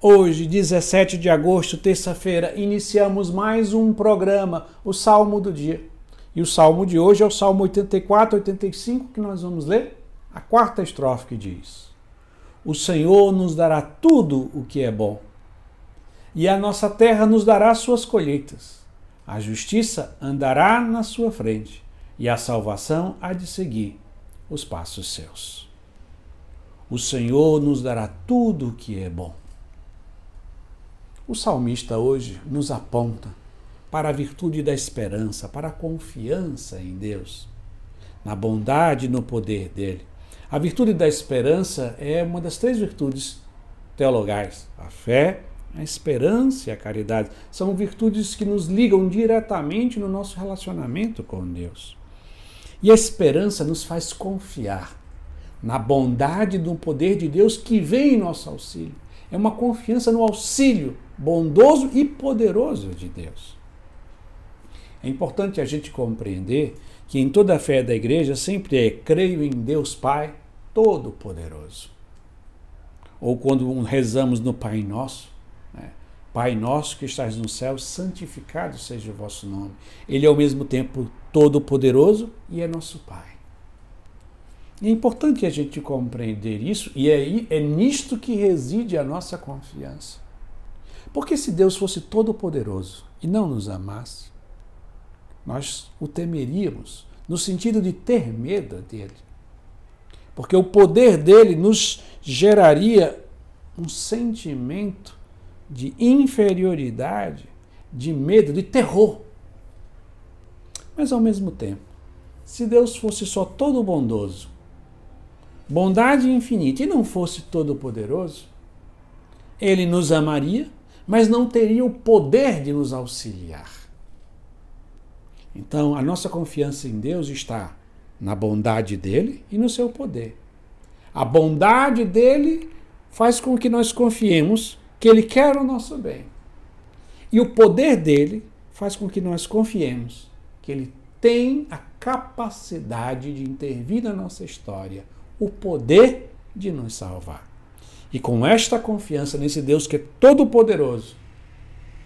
Hoje, 17 de agosto, terça-feira, iniciamos mais um programa, o Salmo do Dia. E o salmo de hoje é o Salmo 84, 85, que nós vamos ler. A quarta estrofe que diz: O Senhor nos dará tudo o que é bom, e a nossa terra nos dará suas colheitas. A justiça andará na sua frente, e a salvação há de seguir os passos seus. O Senhor nos dará tudo o que é bom. O salmista hoje nos aponta para a virtude da esperança, para a confiança em Deus, na bondade e no poder dele. A virtude da esperança é uma das três virtudes teologais: a fé, a esperança e a caridade. São virtudes que nos ligam diretamente no nosso relacionamento com Deus. E a esperança nos faz confiar na bondade no poder de Deus que vem em nosso auxílio. É uma confiança no auxílio bondoso e poderoso de Deus. É importante a gente compreender que em toda a fé da igreja sempre é creio em Deus Pai Todo-Poderoso. Ou quando rezamos no Pai Nosso, né? Pai Nosso que estás no céu, santificado seja o vosso nome. Ele é ao mesmo tempo todo-poderoso e é nosso Pai. É importante a gente compreender isso e é, é nisto que reside a nossa confiança. Porque se Deus fosse todo-poderoso e não nos amasse, nós o temeríamos, no sentido de ter medo dele. Porque o poder dele nos geraria um sentimento de inferioridade, de medo, de terror. Mas ao mesmo tempo, se Deus fosse só todo bondoso, bondade infinita e não fosse todo poderoso, ele nos amaria mas não teria o poder de nos auxiliar. Então, a nossa confiança em Deus está na bondade dele e no seu poder. A bondade dele faz com que nós confiemos que ele quer o nosso bem. E o poder dele faz com que nós confiemos que ele tem a capacidade de intervir na nossa história, o poder de nos salvar. E com esta confiança nesse Deus que é todo-poderoso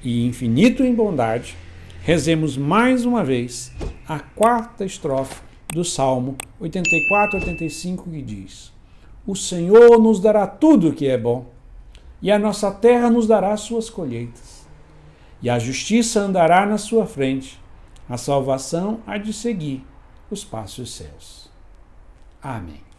e infinito em bondade, rezemos mais uma vez a quarta estrofe do Salmo 84-85 que diz: O Senhor nos dará tudo o que é bom, e a nossa terra nos dará suas colheitas, e a justiça andará na sua frente, a salvação há de seguir os passos seus. Amém.